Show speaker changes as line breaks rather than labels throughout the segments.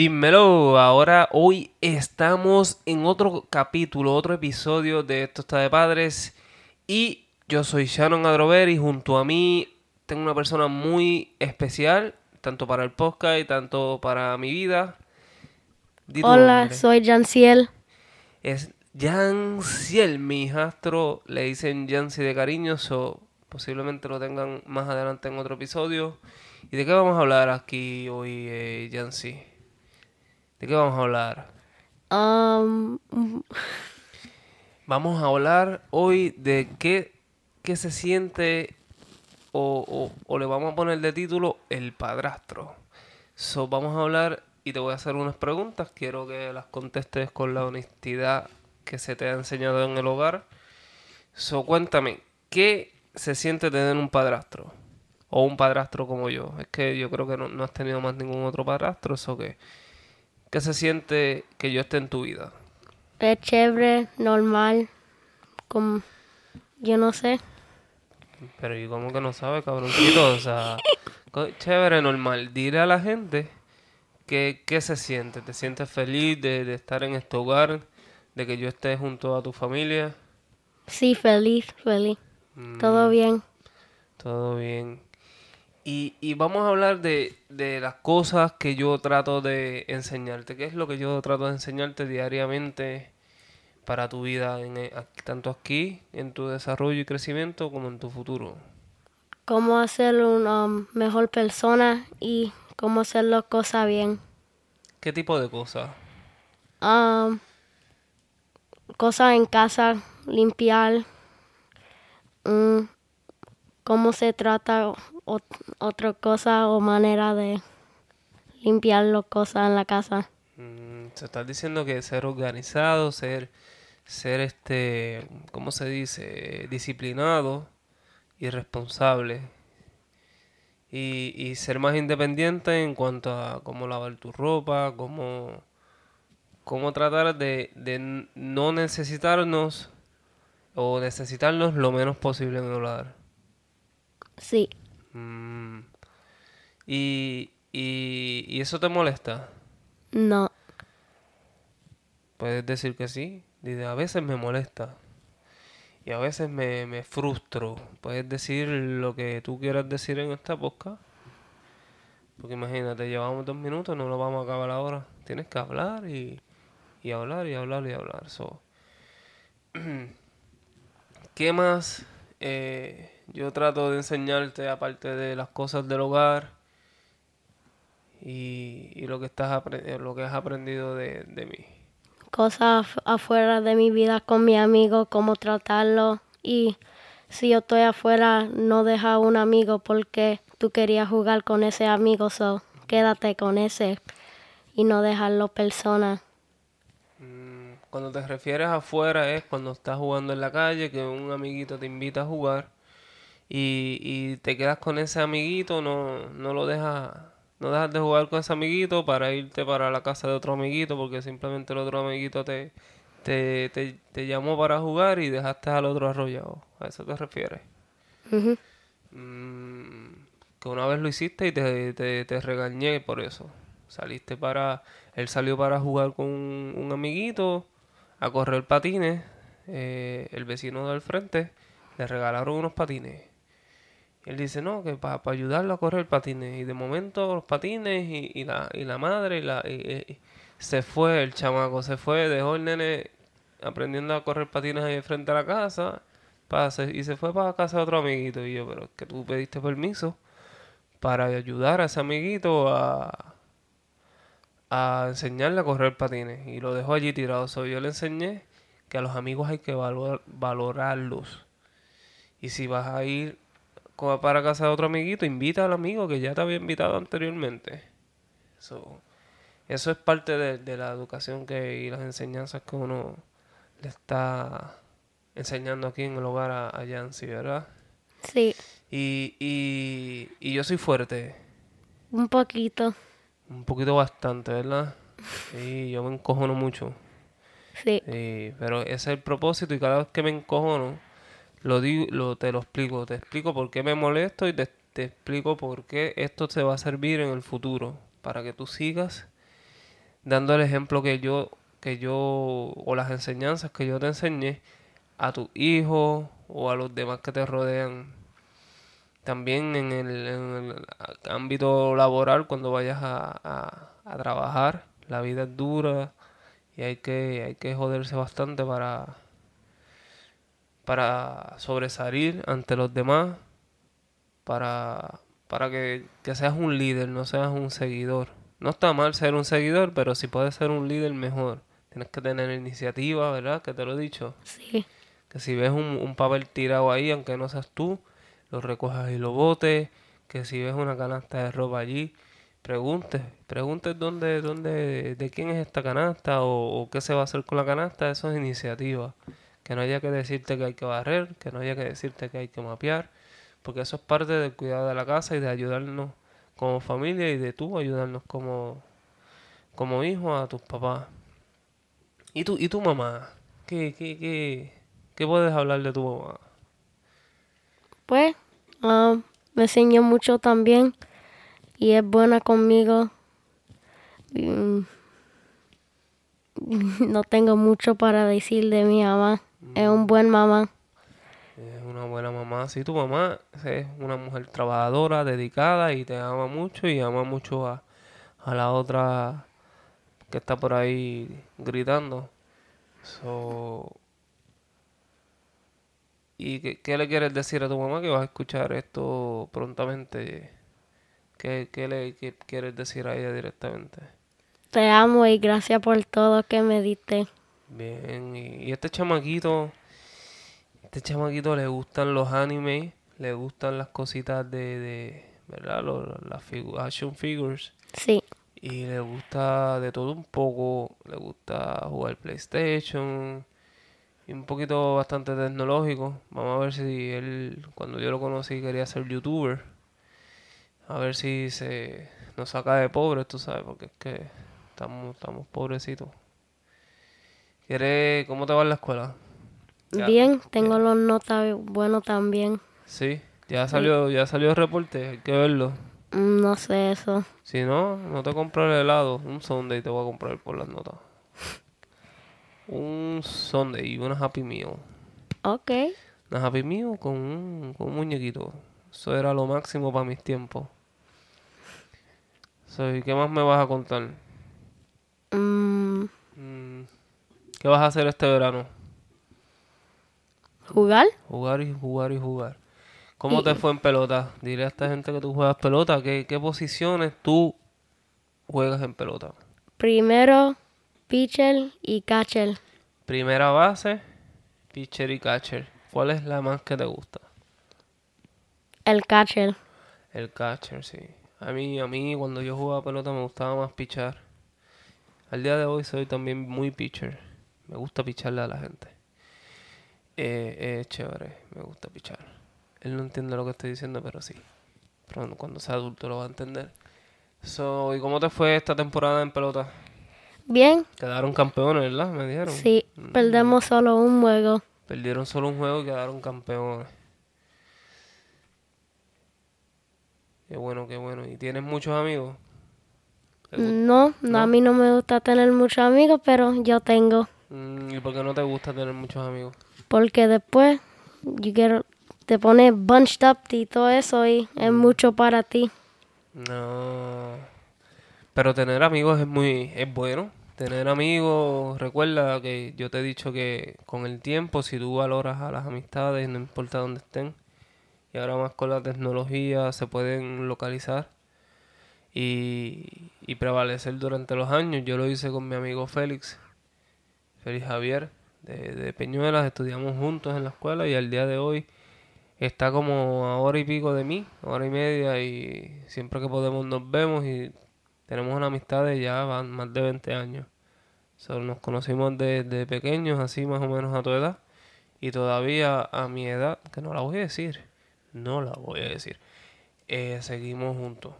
Dímelo, ahora hoy estamos en otro capítulo, otro episodio de Esto está de padres y yo soy Shannon Adrover y junto a mí tengo una persona muy especial, tanto para el podcast y tanto para mi vida.
Di Hola, soy Janciel.
Es Janciel, mi hijastro, le dicen Jancy de cariño, so posiblemente lo tengan más adelante en otro episodio. ¿Y de qué vamos a hablar aquí hoy, eh, Jancy? ¿De qué vamos a hablar? Um, vamos a hablar hoy de qué, qué se siente o, o, le vamos a poner de título el padrastro. So, vamos a hablar y te voy a hacer unas preguntas. Quiero que las contestes con la honestidad que se te ha enseñado en el hogar. So, cuéntame, ¿qué se siente tener un padrastro? O un padrastro como yo. Es que yo creo que no, has tenido más ningún otro padrastro. Eso que, ¿Qué se siente que yo esté en tu vida?
Es chévere, normal. Como, yo no sé.
Pero ¿y cómo que no sabe, cabroncito? O sea, chévere, normal. Dile a la gente que, qué se siente. ¿Te sientes feliz de, de estar en este hogar? ¿De que yo esté junto a tu familia?
Sí, feliz, feliz. Todo mm. bien.
Todo bien. Y, y vamos a hablar de, de, las cosas que yo trato de enseñarte. ¿Qué es lo que yo trato de enseñarte diariamente para tu vida, en, eh, tanto aquí, en tu desarrollo y crecimiento, como en tu futuro?
Cómo hacer una mejor persona y cómo hacer las cosas bien.
¿Qué tipo de cosas?
cosas en casa, limpiar. Mm, cómo se trata otra cosa o manera de limpiar las cosas en la casa.
Mm, se está diciendo que ser organizado, ser, ser este, ¿cómo se dice? Disciplinado y responsable. Y, y ser más independiente en cuanto a cómo lavar tu ropa, cómo, cómo tratar de, de no necesitarnos o necesitarnos lo menos posible en el hogar.
Sí.
Mm. ¿Y, y, eso te molesta?
No.
Puedes decir que sí. Dice, a veces me molesta. Y a veces me, me frustro. Puedes decir lo que tú quieras decir en esta podcast. Porque imagínate, llevamos dos minutos, no lo vamos a acabar ahora. Tienes que hablar y, y hablar y hablar y hablar. So. ¿Qué más? Eh, yo trato de enseñarte, aparte de las cosas del hogar y, lo, que estás lo que has aprendido de, mí.
Cosas afuera de mi vida con mi amigo, cómo tratarlo. Y si yo estoy afuera, no deja a un amigo porque tú querías jugar con ese amigo, so quédate con ese y no dejarlo persona.
Mm, cuando te refieres afuera es cuando estás jugando en la calle, que un amiguito te invita a jugar y, y te quedas con ese amiguito, no, no lo dejas, no dejas de jugar con ese amiguito para irte para la casa de otro amiguito porque simplemente el otro amiguito te, te, te, llamó para jugar y dejaste al otro arrollado. ¿A eso te refieres? Mm, que una vez lo hiciste y te, te, te, regañé por eso. Saliste para... Él salió para jugar con un, amiguito, a correr patines. Eh, el vecino del frente le regalaron unos patines él dice, no, que para ayudarlo a correr patines. Y de momento los patines y, y la, y la madre y la, se fue, el chamaco se fue, dejó el nene aprendiendo a correr patines ahí frente a la casa y se fue para casa de otro amiguito. Y yo, pero es que tú pediste permiso para ayudar a ese amiguito a, a enseñarle a correr patines. Y lo dejó allí tirado. So, yo le enseñé que a los amigos hay que valorarlos. Y si vas a ir para casa de otro amiguito, invita al amigo que ya te había invitado anteriormente. eso es parte de, la educación que, y las enseñanzas que uno le está enseñando aquí en el hogar a, a Yancy, ¿verdad?
Sí.
Y, y, y yo soy fuerte.
Un poquito.
Un poquito bastante, ¿verdad? Sí, yo me encojono mucho.
Sí.
sí. Pero ese es el propósito y cada vez que me encojono lo digo, lo, te lo explico, te explico por qué me molesto y te, te explico por qué esto te va a servir en el futuro, para que tú sigas dando el ejemplo que yo, que yo, o las enseñanzas que yo te enseñé a tus hijos o a los demás que te rodean. También en el, ámbito laboral, cuando vayas a, a, trabajar, la vida es dura y hay que, hay que joderse bastante para, para sobresalir ante los demás, para, para que, que seas un líder, no seas un seguidor. No está mal ser un seguidor, pero si puedes ser un líder, mejor. Tienes que tener iniciativa, ¿verdad? Que te lo he dicho.
Sí.
Que si ves un, un papel tirado ahí, aunque no seas tú, lo recojas y lo botes. Que si ves una canasta de ropa allí, preguntes. Preguntes dónde, dónde, de quién es esta canasta o, o qué se va a hacer con la canasta. Eso es iniciativa que no haya que decirte que hay que barrer, que no haya que decirte que hay que mapear, porque eso es parte del cuidado de la casa y de ayudarnos como familia y de tú ayudarnos como, como hijo a tus papás. ¿Y tu, y tu mamá? ¿Qué, qué, qué, qué puedes hablar de tu mamá?
Pues um, me enseñó mucho también y es buena conmigo. Mm, no tengo mucho para decir de mi mamá. Es un buen mamá.
Es una buena mamá. Sí, tu mamá es una mujer trabajadora, dedicada y te ama mucho y ama mucho a, a la otra que está por ahí gritando. So, ¿Y qué, qué, le quieres decir a tu mamá que vas a escuchar esto prontamente? ¿Qué, qué le qué quieres decir a ella directamente?
Te amo y gracias por todo que me diste.
Bien, y, este chamaquito, este chamaquito le gustan los animes, le gustan las cositas de, de ¿verdad? las action figures.
Sí.
Y le gusta de todo un poco, le gusta jugar PlayStation y un poquito bastante tecnológico. Vamos a ver si él, cuando yo lo conocí, quería ser youtuber. A ver si se nos saca de pobres, tú sabes, porque es que estamos, estamos pobrecitos. ¿Cómo te va en la escuela?
Bien, tengo los notas buenos también.
Sí, ya salió, ya salió el reporte, hay que verlo.
Mm, no sé eso.
Si no, no te compro el helado, un Sunday te voy a comprar por las notas. un Sunday y una Happy Meal.
Ok.
Una Happy Meal con un, con un muñequito. Eso era lo máximo para mis tiempos. ¿Qué más me vas a contar?
Mmm...
¿Qué vas a hacer este verano?
¿Jugar?
Jugar y jugar y jugar. ¿Cómo te fue en pelota? Dile a esta gente que tú juegas pelota. ¿Qué, qué posiciones tú juegas en pelota?
Primero, pitcher y catcher.
Primera base, pitcher y catcher. ¿Cuál es la más que te gusta?
El catcher.
El catcher, sí. A mí, a mí cuando yo jugaba pelota me gustaba más pitchar. Al día de hoy soy también muy pitcher. Me gusta picharle a la gente. Eh, es chévere, me gusta pichar. Él no entiende lo que estoy diciendo, pero sí. Pero cuando sea adulto lo va a entender. So, ¿Y cómo te fue esta temporada en pelota?
Bien.
Quedaron campeones, ¿verdad? Me dijeron.
Sí, mm. perdemos solo un juego.
Perdieron solo un juego y quedaron campeones. Qué bueno, qué bueno. ¿Y tienes muchos amigos?
No, no, a mí no me gusta tener muchos amigos, pero yo tengo.
Mm, ¿Y por qué no te gusta tener muchos amigos?
Porque después te pones bunched up y todo eso y es mm. mucho para ti.
No. Pero tener amigos es muy es bueno. Tener amigos, recuerda que yo te he dicho que con el tiempo, si tú valoras a las amistades, no importa dónde estén, y ahora más con la tecnología se pueden localizar y, y prevalecer durante los años. Yo lo hice con mi amigo Félix, Félix Javier de, Peñuelas, estudiamos juntos en la escuela y al día de hoy está como a hora y pico de mí, hora y media y siempre que podemos nos vemos y tenemos una amistad de ya van más de 20 años. Solo nos conocimos desde pequeños, así más o menos a tu edad y todavía a mi edad, que no la voy a decir, no la voy a decir, eh, seguimos juntos.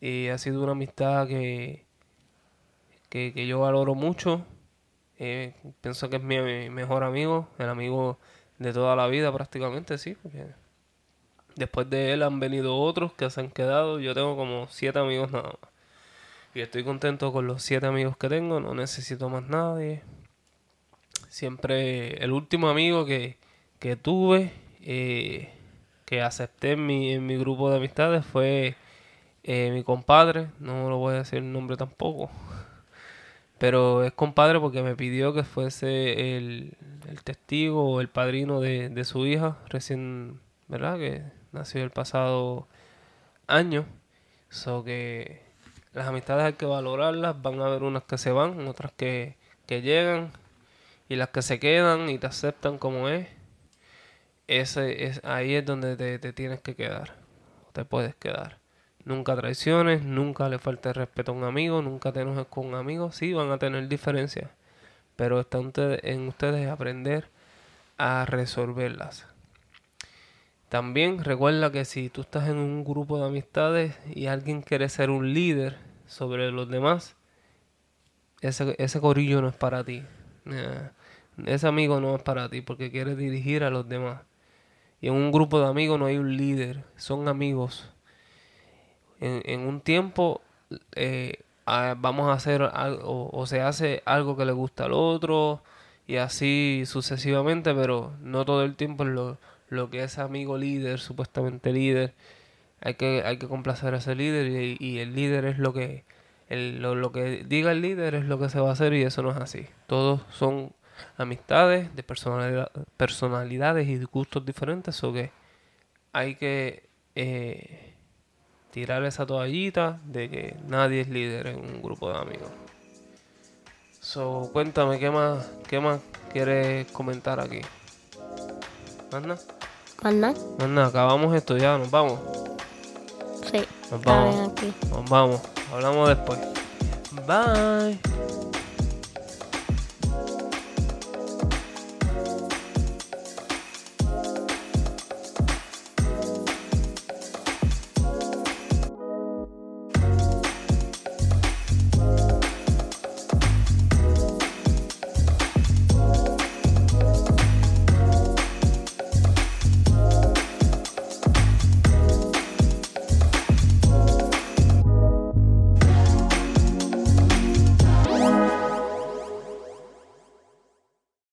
Y ha sido una amistad que, que yo valoro mucho eh, pienso que es mi, mejor amigo, el amigo de toda la vida prácticamente, sí. Después de él han venido otros que se han quedado. Yo tengo como siete amigos nada más. Y estoy contento con los siete amigos que tengo, no necesito más nadie. Siempre el último amigo que, que tuve, eh, que acepté en mi, en mi grupo de amistades fue eh, mi compadre, no lo voy a decir el nombre tampoco, pero es compadre porque me pidió que fuese el, el testigo o el padrino de, de, su hija, recién, ¿verdad? Que nació el pasado año. So que las amistades hay que valorarlas, van a haber unas que se van, otras que, que llegan, y las que se quedan y te aceptan como es, ese es, ahí es donde te, te tienes que quedar, te puedes quedar. Nunca traiciones, nunca le falte respeto a un amigo, nunca te enojes con un amigo. Sí, van a tener diferencias, pero está en ustedes aprender a resolverlas. También recuerda que si tú estás en un grupo de amistades y alguien quiere ser un líder sobre los demás, ese, ese corillo no es para ti. Ese amigo no es para ti porque quiere dirigir a los demás. Y en un grupo de amigos no hay un líder, son amigos en, un tiempo eh, vamos a hacer algo o se hace algo que le gusta al otro y así sucesivamente, pero no todo el tiempo lo, lo que es amigo líder, supuestamente líder. Hay que, hay que complacer a ese líder y, el líder es lo que lo, lo, que diga el líder es lo que se va a hacer y eso no es así. Todos son amistades de personalidad, personalidades y gustos diferentes o que hay que eh, tirar esa toallita de que nadie es líder en un grupo de amigos. So, cuéntame, ¿qué más, qué más quieres comentar aquí? ¿Manda?
¿Manda?
Manda, acabamos esto ya, nos vamos.
Sí.
Nos vamos. Nos vamos. Hablamos después. Bye.